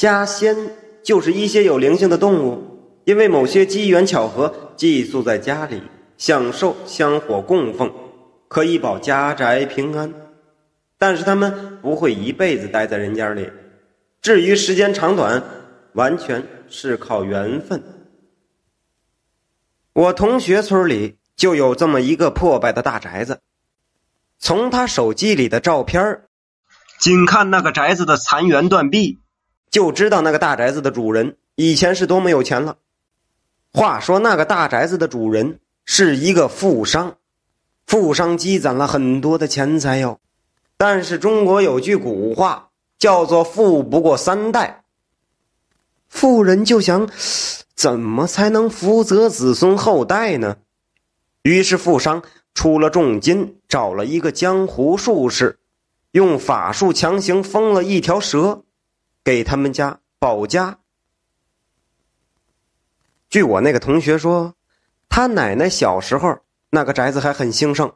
家仙就是一些有灵性的动物，因为某些机缘巧合寄宿在家里，享受香火供奉，可以保家宅平安。但是他们不会一辈子待在人间里，至于时间长短，完全是靠缘分。我同学村里就有这么一个破败的大宅子，从他手机里的照片仅看那个宅子的残垣断壁。就知道那个大宅子的主人以前是多么有钱了。话说那个大宅子的主人是一个富商，富商积攒了很多的钱财哟。但是中国有句古话叫做“富不过三代”。富人就想，怎么才能福泽子孙后代呢？于是富商出了重金，找了一个江湖术士，用法术强行封了一条蛇。给他们家保家。据我那个同学说，他奶奶小时候那个宅子还很兴盛，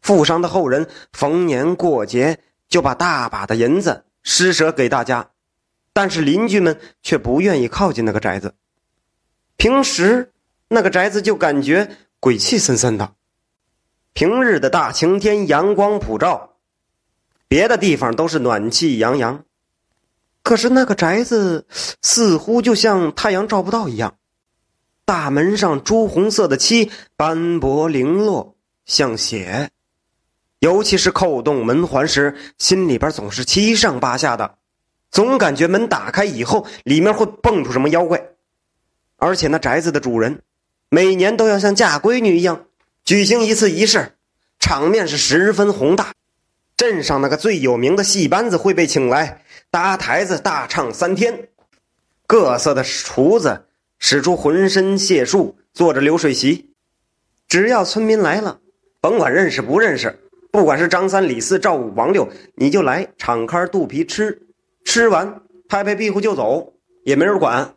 富商的后人逢年过节就把大把的银子施舍给大家，但是邻居们却不愿意靠近那个宅子。平时那个宅子就感觉鬼气森森的，平日的大晴天，阳光普照，别的地方都是暖气洋洋。可是那个宅子似乎就像太阳照不到一样，大门上朱红色的漆斑驳零落，像血。尤其是扣动门环时，心里边总是七上八下的，总感觉门打开以后，里面会蹦出什么妖怪。而且那宅子的主人，每年都要像嫁闺女一样举行一次仪式，场面是十分宏大。镇上那个最有名的戏班子会被请来。搭台子大唱三天，各色的厨子使出浑身解数，坐着流水席。只要村民来了，甭管认识不认识，不管是张三李四赵五王六，你就来敞开肚皮吃，吃完拍拍屁股就走，也没人管。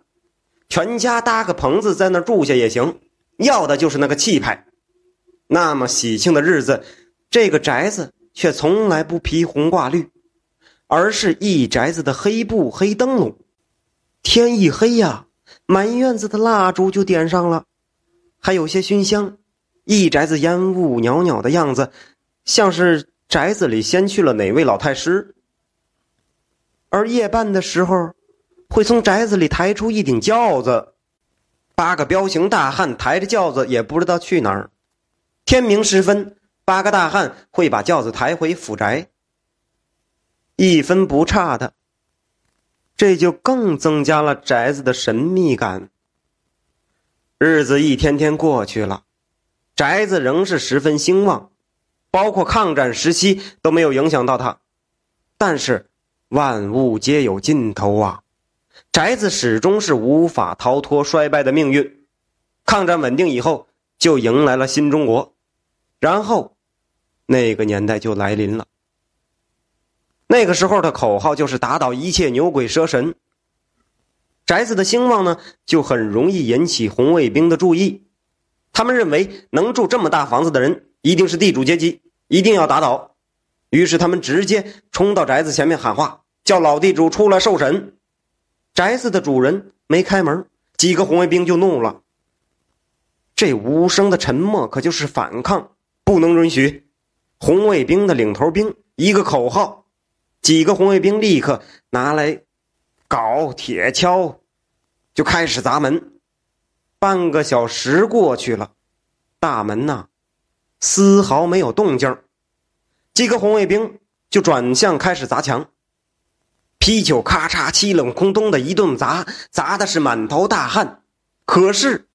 全家搭个棚子在那住下也行，要的就是那个气派。那么喜庆的日子，这个宅子却从来不披红挂绿。而是一宅子的黑布黑灯笼，天一黑呀，满院子的蜡烛就点上了，还有些熏香，一宅子烟雾袅袅的样子，像是宅子里先去了哪位老太师。而夜半的时候，会从宅子里抬出一顶轿子，八个彪形大汉抬着轿子也不知道去哪儿。天明时分，八个大汉会把轿子抬回府宅。一分不差的，这就更增加了宅子的神秘感。日子一天天过去了，宅子仍是十分兴旺，包括抗战时期都没有影响到它。但是万物皆有尽头啊，宅子始终是无法逃脱衰败的命运。抗战稳定以后，就迎来了新中国，然后那个年代就来临了。那个时候的口号就是打倒一切牛鬼蛇神。宅子的兴旺呢，就很容易引起红卫兵的注意。他们认为能住这么大房子的人一定是地主阶级，一定要打倒。于是他们直接冲到宅子前面喊话，叫老地主出来受审。宅子的主人没开门，几个红卫兵就怒了。这无声的沉默可就是反抗，不能允许。红卫兵的领头兵一个口号。几个红卫兵立刻拿来镐、铁锹，就开始砸门。半个小时过去了，大门呐，丝毫没有动静几个红卫兵就转向开始砸墙，啤酒咔嚓、七冷空洞的一顿砸，砸的是满头大汗。可是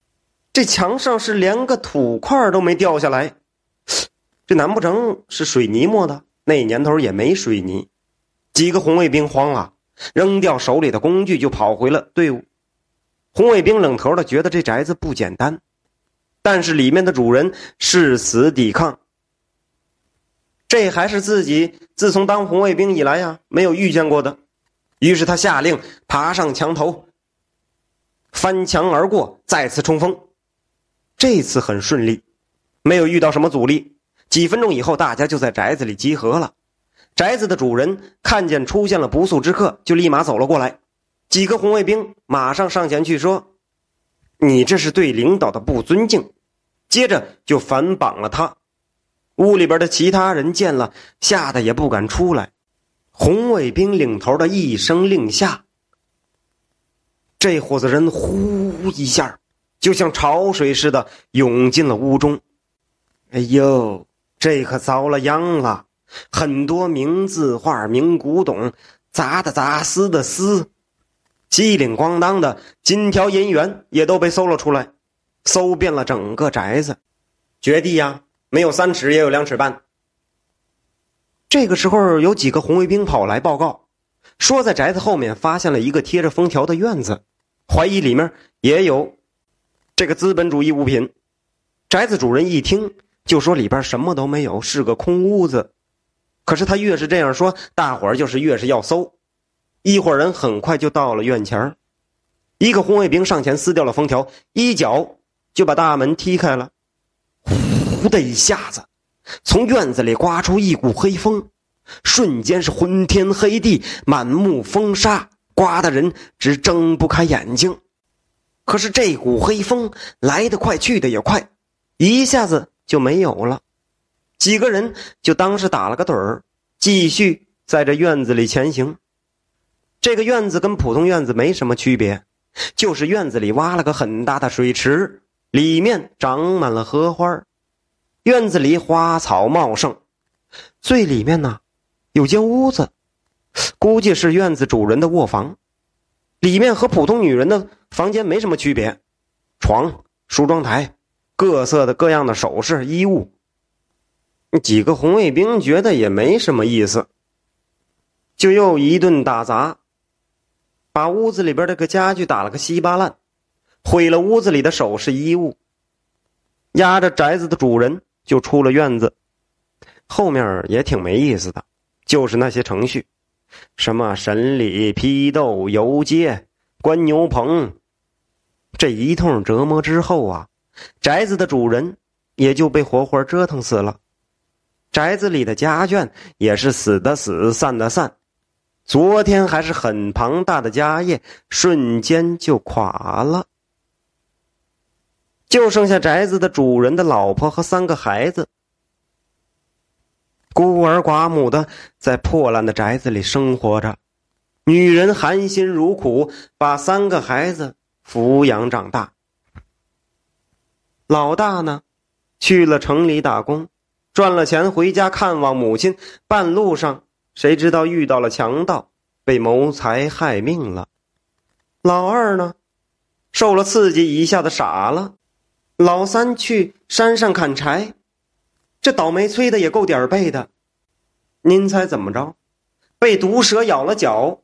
这墙上是连个土块都没掉下来，这难不成是水泥抹的？那年头也没水泥。几个红卫兵慌了，扔掉手里的工具就跑回了队伍。红卫兵冷头的觉得这宅子不简单，但是里面的主人誓死抵抗。这还是自己自从当红卫兵以来呀没有遇见过的。于是他下令爬上墙头，翻墙而过，再次冲锋。这次很顺利，没有遇到什么阻力。几分钟以后，大家就在宅子里集合了。宅子的主人看见出现了不速之客，就立马走了过来。几个红卫兵马上上前去说：“你这是对领导的不尊敬。”接着就反绑了他。屋里边的其他人见了，吓得也不敢出来。红卫兵领头的一声令下，这伙子人呼一下，就像潮水似的涌进了屋中。哎呦，这可遭了殃了！很多名字画、名古董，砸的砸，撕的撕，机灵咣当的金条银元也都被搜了出来，搜遍了整个宅子。掘地呀，没有三尺也有两尺半。这个时候，有几个红卫兵跑来报告，说在宅子后面发现了一个贴着封条的院子，怀疑里面也有这个资本主义物品。宅子主人一听。就说里边什么都没有，是个空屋子。可是他越是这样说，大伙儿就是越是要搜。一伙人很快就到了院前一个红卫兵上前撕掉了封条，一脚就把大门踢开了。呼的一下子，从院子里刮出一股黑风，瞬间是昏天黑地，满目风沙，刮的人直睁不开眼睛。可是这股黑风来得快，去的也快，一下子。就没有了，几个人就当是打了个盹儿，继续在这院子里前行。这个院子跟普通院子没什么区别，就是院子里挖了个很大的水池，里面长满了荷花，院子里花草茂盛。最里面呢，有间屋子，估计是院子主人的卧房，里面和普通女人的房间没什么区别，床、梳妆台。各色的各样的首饰衣物，几个红卫兵觉得也没什么意思，就又一顿打砸，把屋子里边这个家具打了个稀巴烂，毁了屋子里的首饰衣物，押着宅子的主人就出了院子。后面也挺没意思的，就是那些程序，什么审理、批斗、游街、关牛棚，这一通折磨之后啊。宅子的主人也就被活活折腾死了，宅子里的家眷也是死的死，散的散。昨天还是很庞大的家业，瞬间就垮了，就剩下宅子的主人的老婆和三个孩子，孤儿寡母的在破烂的宅子里生活着。女人含辛茹苦把三个孩子抚养长大。老大呢，去了城里打工，赚了钱回家看望母亲。半路上，谁知道遇到了强盗，被谋财害命了。老二呢，受了刺激，一下子傻了。老三去山上砍柴，这倒霉催的也够点儿背的。您猜怎么着？被毒蛇咬了脚，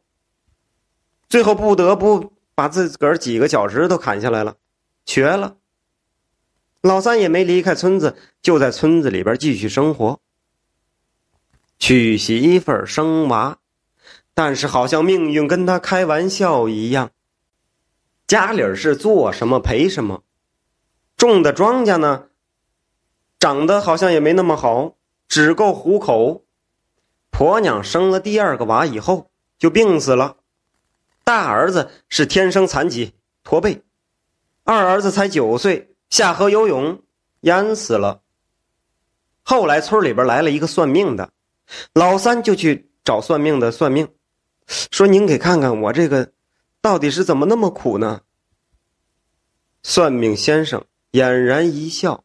最后不得不把自个儿几个脚趾头砍下来了，瘸了。老三也没离开村子，就在村子里边继续生活，娶媳妇儿生娃，但是好像命运跟他开玩笑一样，家里是做什么赔什么，种的庄稼呢，长得好像也没那么好，只够糊口。婆娘生了第二个娃以后就病死了，大儿子是天生残疾驼背，二儿子才九岁。下河游泳，淹死了。后来村里边来了一个算命的，老三就去找算命的算命，说：“您给看看我这个，到底是怎么那么苦呢？”算命先生俨然一笑：“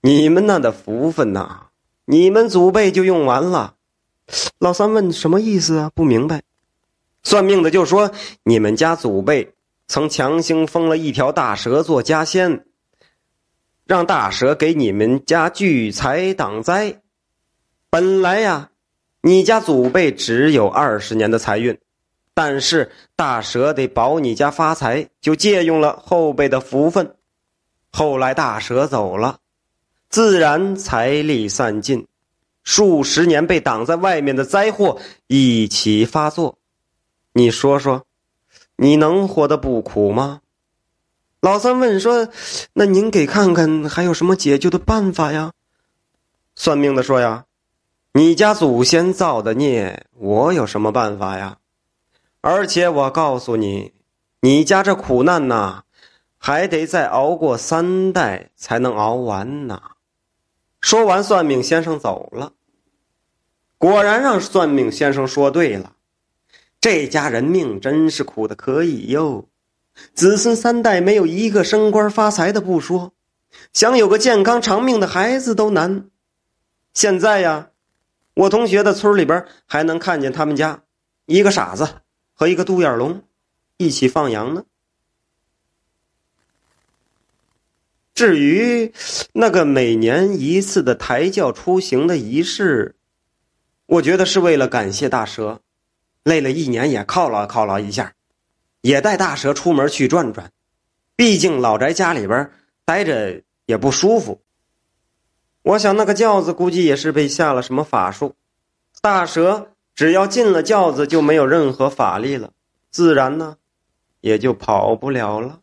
你们那的福分呐，你们祖辈就用完了。”老三问：“什么意思啊？不明白。”算命的就说：“你们家祖辈。”曾强行封了一条大蛇做家仙，让大蛇给你们家聚财挡灾。本来呀，你家祖辈只有二十年的财运，但是大蛇得保你家发财，就借用了后辈的福分。后来大蛇走了，自然财力散尽，数十年被挡在外面的灾祸一起发作。你说说。你能活得不苦吗？老三问说：“那您给看看还有什么解救的办法呀？”算命的说：“呀，你家祖先造的孽，我有什么办法呀？而且我告诉你，你家这苦难呐，还得再熬过三代才能熬完呢。说完，算命先生走了。果然让算命先生说对了，这家人命真是苦的可以哟。子孙三代没有一个升官发财的不说，想有个健康长命的孩子都难。现在呀，我同学的村里边还能看见他们家一个傻子和一个独眼龙一起放羊呢。至于那个每年一次的抬轿出行的仪式，我觉得是为了感谢大蛇，累了一年也犒劳犒劳一下。也带大蛇出门去转转，毕竟老宅家里边待着也不舒服。我想那个轿子估计也是被下了什么法术，大蛇只要进了轿子就没有任何法力了，自然呢也就跑不了了。